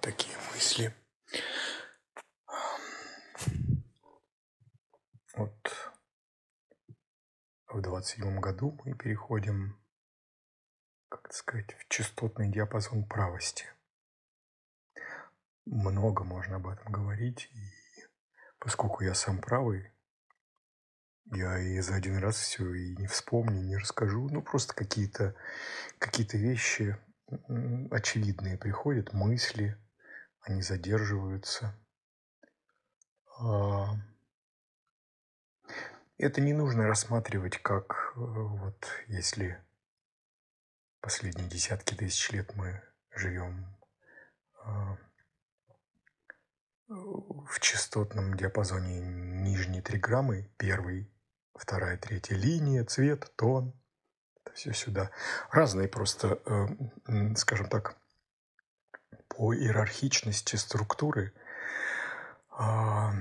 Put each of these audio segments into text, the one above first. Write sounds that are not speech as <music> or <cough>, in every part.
Такие мысли. Вот в двадцать седьмом году мы переходим, как сказать, в частотный диапазон правости. Много можно об этом говорить, и поскольку я сам правый, я и за один раз все и не вспомню, не расскажу. Ну, просто какие-то какие вещи очевидные приходят, мысли, они задерживаются. А, это не нужно рассматривать как э, вот если последние десятки тысяч лет мы живем а, в частотном диапазоне нижней триграммы, первый вторая, третья линия, цвет, тон. Все сюда. Разные просто, э, скажем так, по иерархичности структуры а,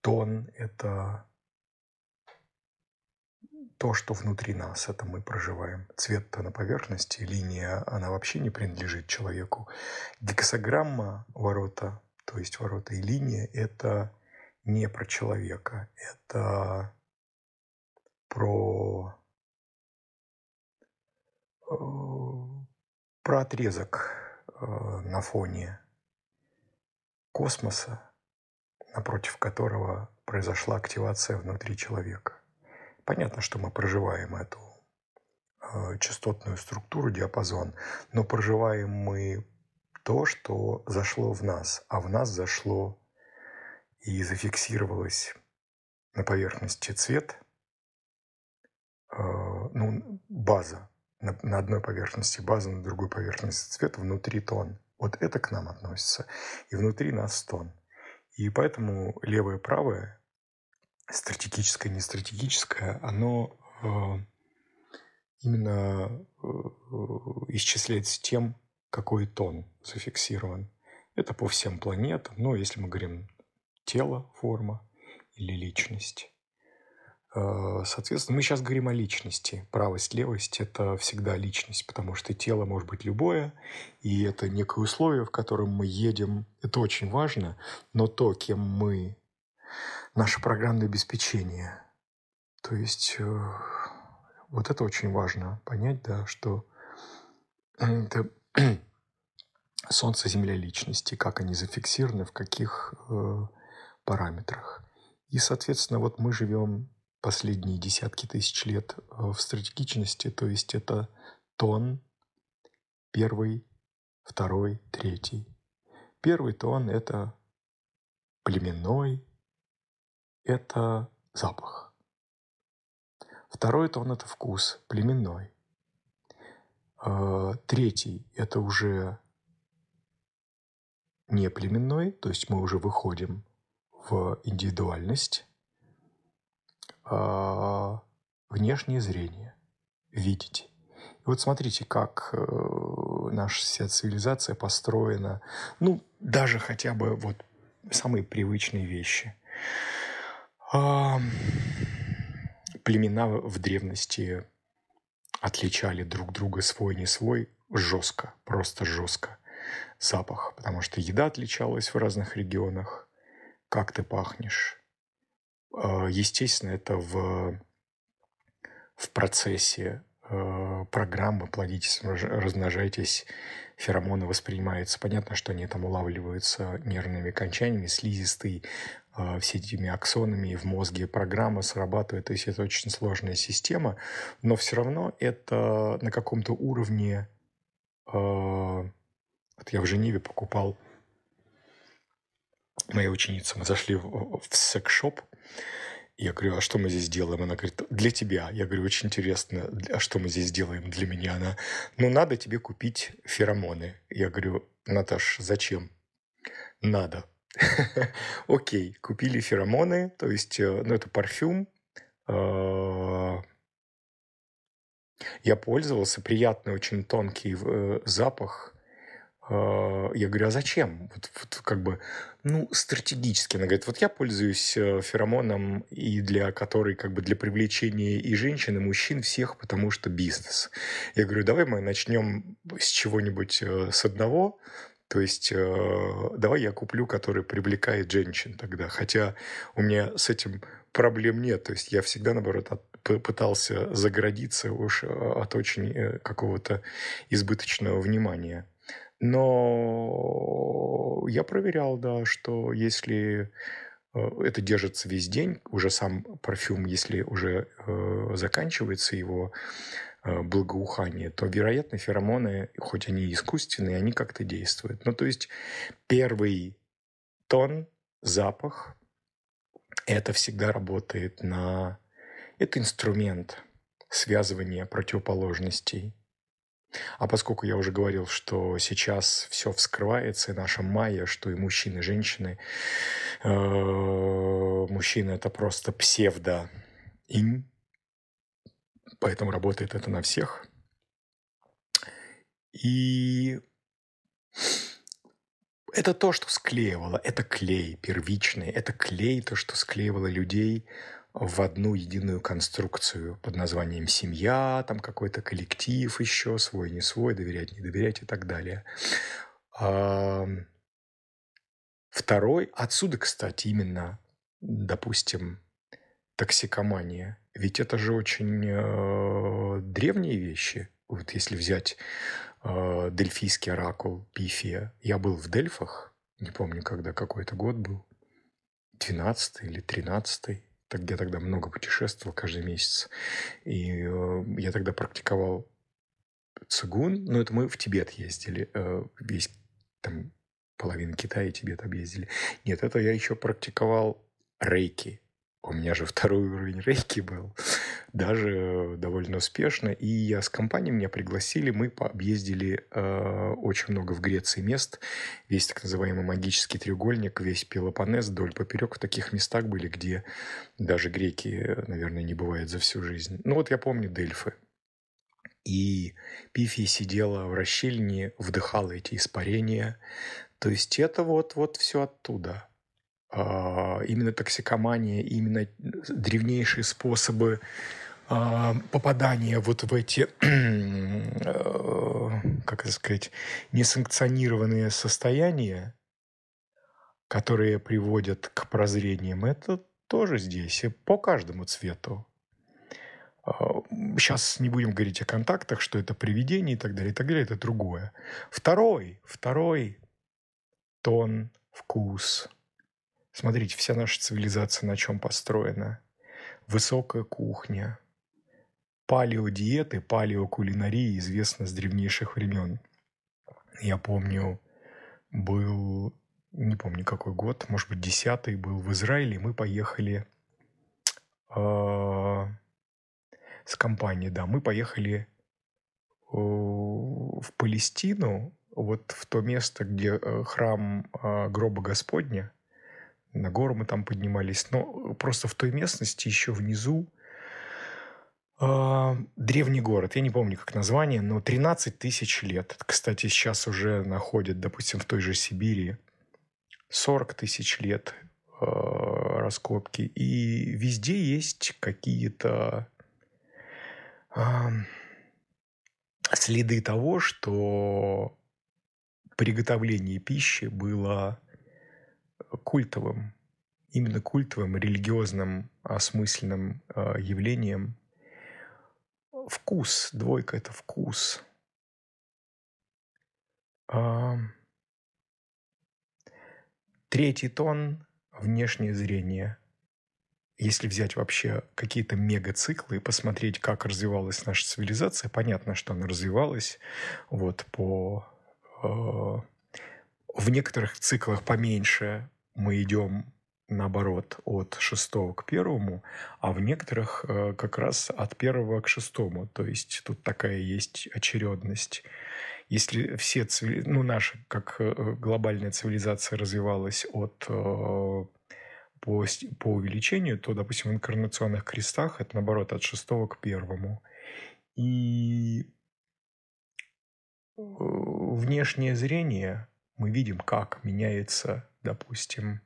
тон – это то, что внутри нас, это мы проживаем. Цвет-то на поверхности, линия, она вообще не принадлежит человеку. Гексограмма ворота, то есть ворота и линия – это не про человека, это про, э, про отрезок э, на фоне космоса, напротив которого произошла активация внутри человека. Понятно, что мы проживаем эту э, частотную структуру, диапазон, но проживаем мы то, что зашло в нас, а в нас зашло и зафиксировалось на поверхности цвет, ну, база, на, на одной поверхности база, на другой поверхности цвет, внутри тон. Вот это к нам относится. И внутри нас тон. И поэтому левое правое, стратегическое, не стратегическое, оно э, именно э, исчисляется тем, какой тон зафиксирован. Это по всем планетам. Но если мы говорим тело, форма или личность. Э, соответственно, мы сейчас говорим о личности. Правость, левость – это всегда личность, потому что тело может быть любое, и это некое условие, в котором мы едем. Это очень важно, но то, кем мы, наше программное обеспечение, то есть э, вот это очень важно понять, да, что <clears throat> это <clears throat> Солнце, Земля, личности, как они зафиксированы, в каких э, параметрах. И, соответственно, вот мы живем последние десятки тысяч лет э, в стратегичности, то есть это тон первый, второй, третий. Первый тон – это племенной, это запах. Второй тон – это вкус, племенной. Э, третий – это уже не племенной, то есть мы уже выходим в индивидуальность, внешнее зрение, видеть. И вот смотрите, как э, наша вся цивилизация построена, ну, даже хотя бы вот самые привычные вещи. А, племена в древности отличали друг друга свой не свой жестко, просто жестко запах, потому что еда отличалась в разных регионах, как ты пахнешь. А, естественно, это в, в процессе э, программы «Плодитесь, размножайтесь» феромоны воспринимаются. Понятно, что они там улавливаются нервными окончаниями, слизистой, э, все этими аксонами в мозге программа срабатывает. То есть это очень сложная система, но все равно это на каком-то уровне... Вот я в Женеве покупал моя ученица, мы зашли в, в секс-шоп, я говорю, а что мы здесь делаем? Она говорит, для тебя. Я говорю, очень интересно, а что мы здесь делаем для меня? Она, ну, надо тебе купить феромоны. Я говорю, Наташ, зачем? Надо. <laughs> Окей, купили феромоны, то есть, э, ну, это парфюм. А, я пользовался, приятный, очень тонкий э, запах. А, я говорю, а зачем? Вот, вот как бы, ну, стратегически. Она говорит, вот я пользуюсь э, феромоном, и для которой, как бы, для привлечения и женщин, и мужчин всех, потому что бизнес. Я говорю, давай мы начнем с чего-нибудь, э, с одного, то есть э, давай я куплю, который привлекает женщин тогда. Хотя у меня с этим проблем нет. То есть я всегда, наоборот, от, пытался заградиться уж от очень какого-то избыточного внимания. Но я проверял, да, что если э, это держится весь день, уже сам парфюм, если уже э, заканчивается его э, благоухание, то, вероятно, феромоны, хоть они искусственные, они как-то действуют. Ну, то есть первый тон, запах, это всегда работает на... Это инструмент связывания противоположностей. А поскольку я уже говорил, что сейчас все вскрывается, и наша майя, что и мужчины, и женщины, э, мужчина это просто псевдо инь, поэтому работает это на всех. И это то, что склеивало, это клей первичный, это клей, то, что склеивало людей в одну единую конструкцию под названием семья, там какой-то коллектив еще, свой, не свой, доверять, не доверять и так далее. Второй, отсюда, кстати, именно, допустим, токсикомания. Ведь это же очень э, древние вещи. Вот если взять э, дельфийский оракул Пифия. Я был в Дельфах, не помню, когда какой-то год был, 12 или 13 так я тогда много путешествовал каждый месяц. И э, я тогда практиковал цигун. Ну, это мы в Тибет ездили. Э, весь там половина Китая и Тибет объездили. Нет, это я еще практиковал рейки. У меня же второй уровень рейки был, <laughs> даже довольно успешно. И я с компанией меня пригласили, мы объездили э, очень много в Греции мест. Весь так называемый магический треугольник, весь Пелопонес вдоль поперек в таких местах были, где даже греки, наверное, не бывает за всю жизнь. Ну вот я помню Дельфы. И Пифия сидела в расщельне, вдыхала эти испарения. То есть это вот, вот все оттуда – именно токсикомания, именно древнейшие способы а, попадания вот в эти, э, <clears throat> как это сказать, несанкционированные состояния, которые приводят к прозрениям, это тоже здесь, по каждому цвету. Сейчас а, не будем говорить о контактах, что это привидение и так далее, и так далее, это другое. Второй, второй тон, вкус, Смотрите, вся наша цивилизация на чем построена. Высокая кухня, палеодиеты, палеокулинария известна с древнейших времен. Я помню, был, не помню какой год, может быть, десятый был в Израиле, мы поехали э, с компанией, да, мы поехали э, в Палестину, вот в то место, где э, храм э, гроба Господня – на гору мы там поднимались, но просто в той местности еще внизу э, древний город, я не помню как название, но 13 тысяч лет. Кстати, сейчас уже находят, допустим, в той же Сибири 40 тысяч лет э, раскопки. И везде есть какие-то э, следы того, что приготовление пищи было культовым, именно культовым, религиозным, осмысленным э, явлением. Вкус, двойка – это вкус. Э, третий тон – внешнее зрение. Если взять вообще какие-то мегациклы и посмотреть, как развивалась наша цивилизация, понятно, что она развивалась вот по э, в некоторых циклах поменьше мы идем наоборот от шестого к первому, а в некоторых э, как раз от первого к шестому. То есть тут такая есть очередность. Если все цивили... ну, наша как э, глобальная цивилизация развивалась от э, по, по увеличению, то, допустим, в инкарнационных крестах это наоборот от шестого к первому. И внешнее зрение мы видим, как меняется, допустим,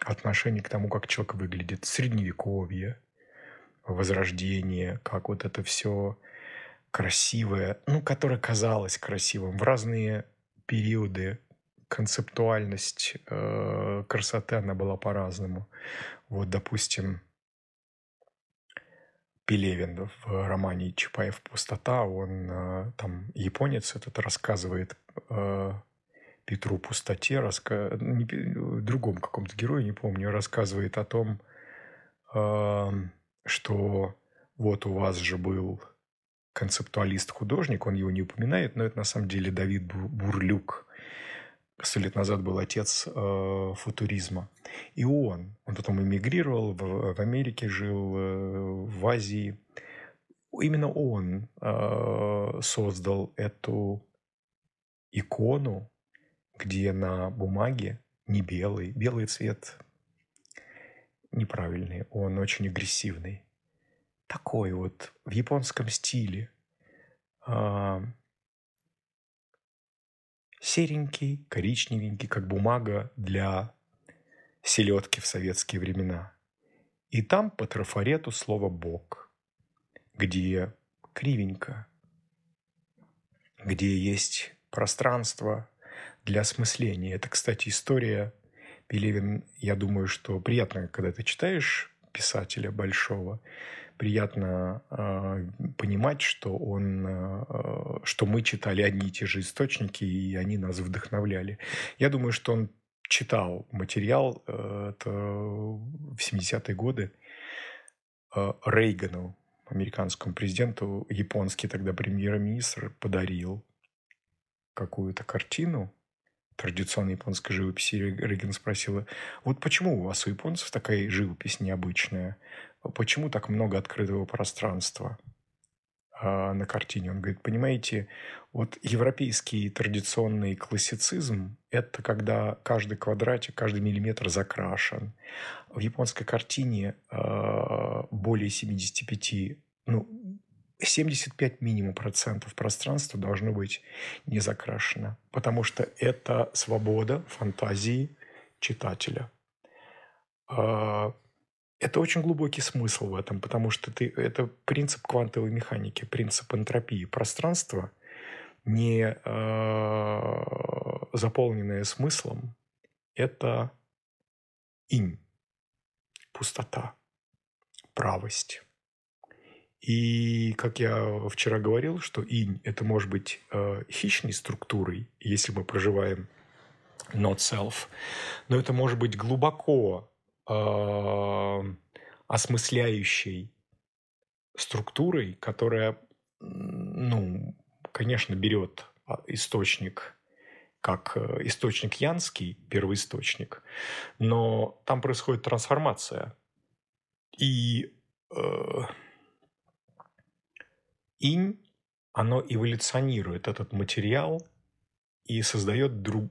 отношение к тому, как человек выглядит, средневековье, возрождение, как вот это все красивое, ну, которое казалось красивым в разные периоды концептуальность э, красоты, она была по-разному. Вот, допустим, Пелевин в романе Чапаев «Пустота», он э, там японец этот рассказывает э, Петру Пустоте, раска... не, другом каком-то герою, не помню, рассказывает о том, э, что вот у вас же был концептуалист-художник, он его не упоминает, но это на самом деле Давид Бурлюк, сто лет назад был отец э, футуризма. И он, он потом эмигрировал, в, в Америке жил, э, в Азии. Именно он э, создал эту икону, где на бумаге не белый, белый цвет неправильный, он очень агрессивный. Такой вот в японском стиле. Э, серенький, коричневенький, как бумага для селедки в советские времена. И там по трафарету слово «бог», где кривенько, где есть пространство для осмысления. Это, кстати, история Пелевин, я думаю, что приятно, когда ты читаешь писателя большого, приятно э, понимать, что он, э, что мы читали одни и те же источники, и они нас вдохновляли. Я думаю, что он читал материал э, это в 70-е годы э, Рейгану, американскому президенту, японский тогда премьер-министр подарил какую-то картину традиционной японской живописи. Рейган спросила, вот почему у вас у японцев такая живопись необычная? почему так много открытого пространства а, на картине? Он говорит, понимаете, вот европейский традиционный классицизм – это когда каждый квадратик, каждый миллиметр закрашен. В японской картине а, более 75, ну, 75 минимум процентов пространства должно быть не закрашено, потому что это свобода фантазии читателя. А, это очень глубокий смысл в этом, потому что ты, это принцип квантовой механики, принцип энтропии пространства, не э, заполненное смыслом, это инь, пустота, правость. И, как я вчера говорил, что инь – это может быть э, хищной структурой, если мы проживаем not self, но это может быть глубоко э, осмысляющей структурой, которая, ну, конечно, берет а, источник как э, источник янский, первоисточник, но там происходит трансформация. И э, инь, оно эволюционирует этот материал и создает друг,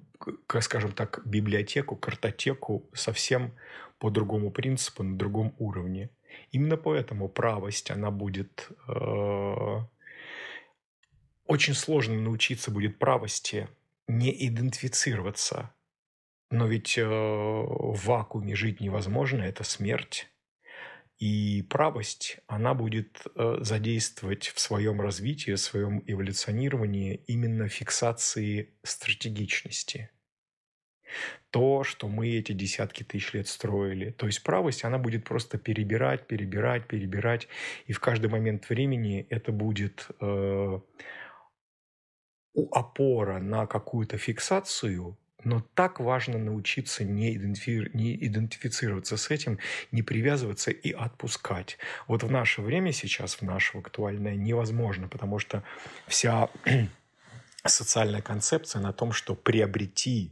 скажем так, библиотеку, картотеку совсем по другому принципу, на другом уровне. Именно поэтому правость, она будет... Э, очень сложно научиться будет правости не идентифицироваться. Но ведь э, в вакууме жить невозможно, это смерть. И правость, она будет э, задействовать в своем развитии, в своем эволюционировании именно фиксации стратегичности. То, что мы эти десятки тысяч лет строили. То есть правость, она будет просто перебирать, перебирать, перебирать. И в каждый момент времени это будет э, опора на какую-то фиксацию, но так важно научиться не, идентифи... не идентифицироваться с этим, не привязываться и отпускать. Вот в наше время сейчас, в наше актуальное, невозможно, потому что вся <clears throat> социальная концепция на том, что приобрети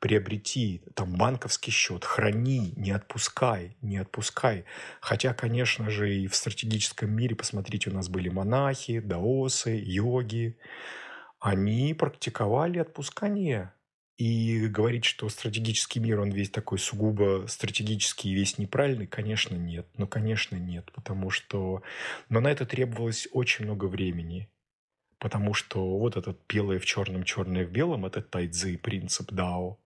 приобрети там банковский счет, храни, не отпускай, не отпускай. Хотя, конечно же, и в стратегическом мире, посмотрите, у нас были монахи, даосы, йоги. Они практиковали отпускание и говорить, что стратегический мир, он весь такой сугубо стратегический и весь неправильный, конечно, нет. Ну, конечно, нет, потому что... Но на это требовалось очень много времени. потому что вот этот белое в черном, черное в белом, это тайцзи, принцип Дао,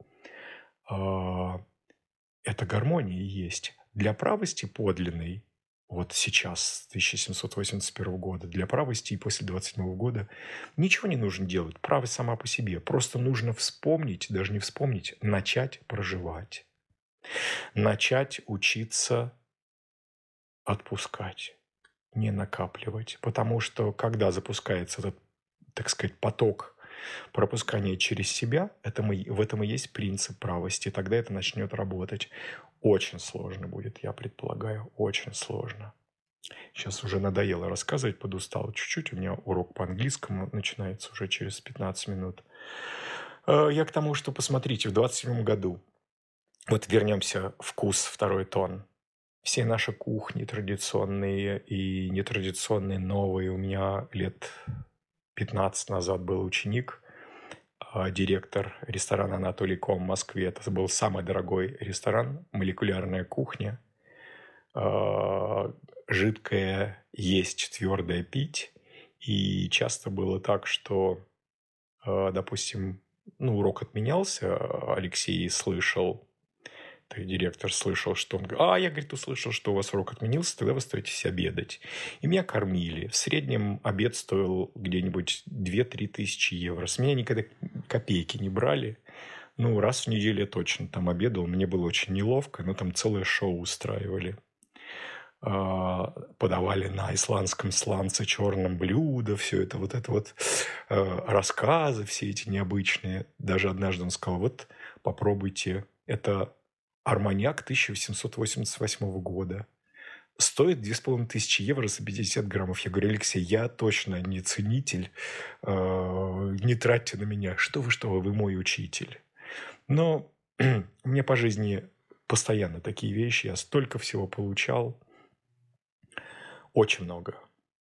а, это гармония есть. Для правости подлинной, вот сейчас, 1781 года, для правости и после 27 года, ничего не нужно делать. Правость сама по себе. Просто нужно вспомнить, даже не вспомнить, начать проживать. Начать учиться отпускать, не накапливать. Потому что когда запускается этот, так сказать, поток пропускания через себя, это мы, в этом и есть принцип правости. Тогда это начнет работать. Очень сложно будет, я предполагаю, очень сложно. Сейчас уже надоело рассказывать, подустал чуть-чуть. У меня урок по английскому начинается уже через 15 минут. Э, я к тому, что посмотрите, в 27 году, вот вернемся вкус, второй тон. Все наши кухни традиционные и нетрадиционные, новые. У меня лет 15 назад был ученик, а, директор ресторана Анатолий Ком в Москве. Это был самый дорогой ресторан, молекулярная кухня. А, жидкое есть, твердое пить. И часто было так, что, а, допустим, ну, урок отменялся, Алексей слышал и директор слышал, что он говорит, а, я, говорит, услышал, что у вас урок отменился, тогда вы остаетесь обедать. И меня кормили. В среднем обед стоил где-нибудь 2-3 тысячи евро. С меня никогда копейки не брали. Ну, раз в неделю я точно там обедал. Мне было очень неловко, но там целое шоу устраивали а, подавали на исландском сланце черном блюдо, все это, вот это вот э, рассказы, все эти необычные. Даже однажды он сказал, вот попробуйте, это Арманьяк 1888 года. Стоит 2500 евро за 50 граммов. Я говорю, Алексей, я точно не ценитель. Э, не тратьте на меня. Что вы, что вы, вы мой учитель. Но <clears throat> меня по жизни постоянно такие вещи. Я столько всего получал. Очень много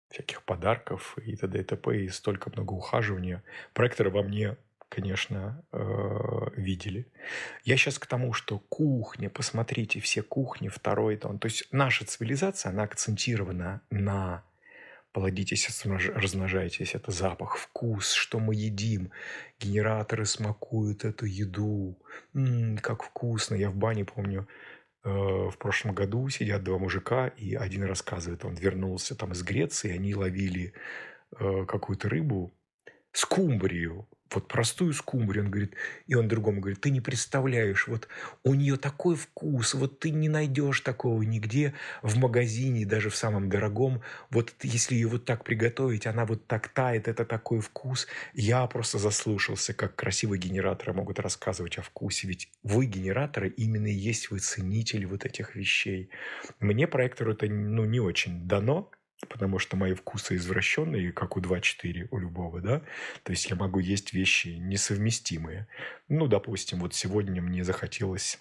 всяких подарков и т.д. и т.п. И столько много ухаживания. Проекторы во мне конечно, э, видели. Я сейчас к тому, что кухня, посмотрите, все кухни, второй тон. То есть наша цивилизация, она акцентирована на плодитесь, размножайтесь, это запах, вкус, что мы едим. Генераторы смакуют эту еду. М-м, как вкусно. Я в бане помню, э, в прошлом году сидят два мужика, и один рассказывает, он вернулся там из Греции, они ловили э, какую-то рыбу, скумбрию, вот простую скумбрию, он говорит, и он другому говорит, ты не представляешь, вот у нее такой вкус, вот ты не найдешь такого нигде в магазине, даже в самом дорогом, вот если ее вот так приготовить, она вот так тает, это такой вкус. Я просто заслушался, как красивые генераторы могут рассказывать о вкусе, ведь вы, генераторы, именно и есть вы ценители вот этих вещей. Мне проектору это ну, не очень дано, потому что мои вкусы извращенные, как у 2-4 у любого, да, то есть я могу есть вещи несовместимые. Ну, допустим, вот сегодня мне захотелось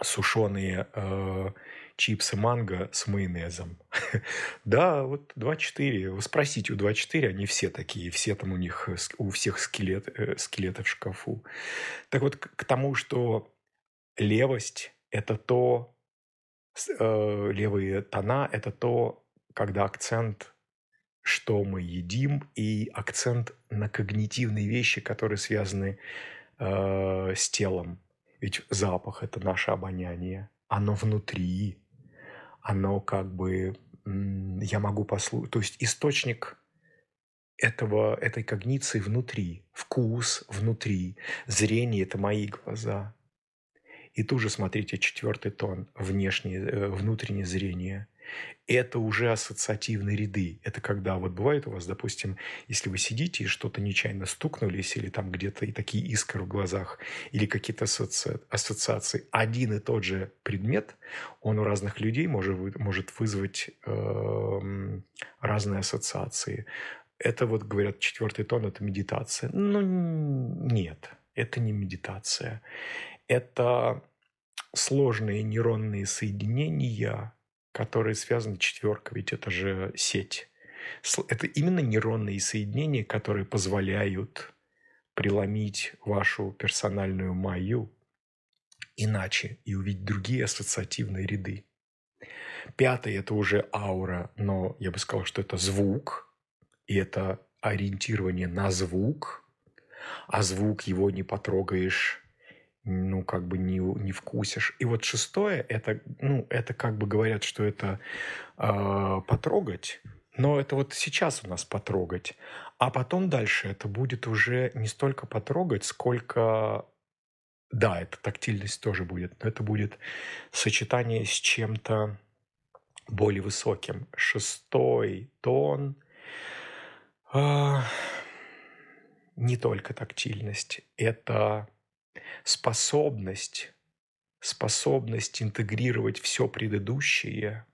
сушеные э, чипсы манго с майонезом. <laughs> да, вот 2-4. Вы спросите у 2-4, они все такие, все там у них, у всех скелет, э, скелеты в шкафу. Так вот, к, к тому, что левость – это то, э, левые тона – это то, когда акцент что мы едим, и акцент на когнитивные вещи, которые связаны э, с телом. Ведь запах – это наше обоняние. Оно внутри. Оно как бы... Я могу послушать... То есть источник этого, этой когниции внутри. Вкус внутри. Зрение – это мои глаза. И тут же смотрите четвертый тон. Внешнее, э, внутреннее зрение – это уже ассоциативные ряды. Это когда вот бывает у вас, допустим, если вы сидите и что-то нечаянно стукнулись, или там где-то и такие искры в глазах, или какие-то асоци... ассоциации. Один и тот же предмет, он у разных людей может, может вызвать э, разные ассоциации. Это вот, говорят, четвертый тон – это медитация. Ну, нет, это не медитация. Это сложные нейронные соединения, которые связаны четверка, ведь это же сеть. Это именно нейронные соединения, которые позволяют преломить вашу персональную мою иначе и увидеть другие ассоциативные ряды. Пятый – это уже аура, но я бы сказал, что это звук, и это ориентирование на звук, а звук его не потрогаешь, ну, как бы не, не вкусишь. И вот шестое, это, ну, это как бы говорят, что это э, потрогать, но это вот сейчас у нас потрогать. А потом дальше это будет уже не столько потрогать, сколько... Да, это тактильность тоже будет, но это будет сочетание с чем-то более высоким. Шестой тон э, не только тактильность, это способность, способность интегрировать все предыдущее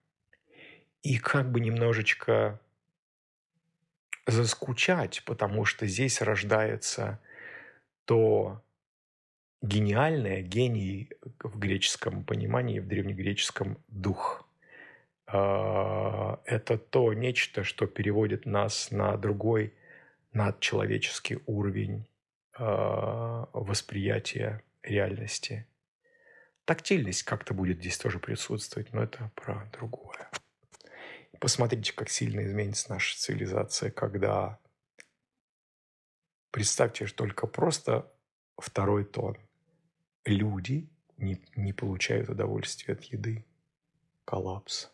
и как бы немножечко заскучать, потому что здесь рождается то гениальное, гений в греческом понимании, в древнегреческом дух. А, это то нечто, что переводит нас на другой надчеловеческий уровень восприятия реальности. Тактильность как-то будет здесь тоже присутствовать, но это про другое. Посмотрите, как сильно изменится наша цивилизация, когда представьте что только просто второй тон. Люди не, не получают удовольствия от еды. Коллапс.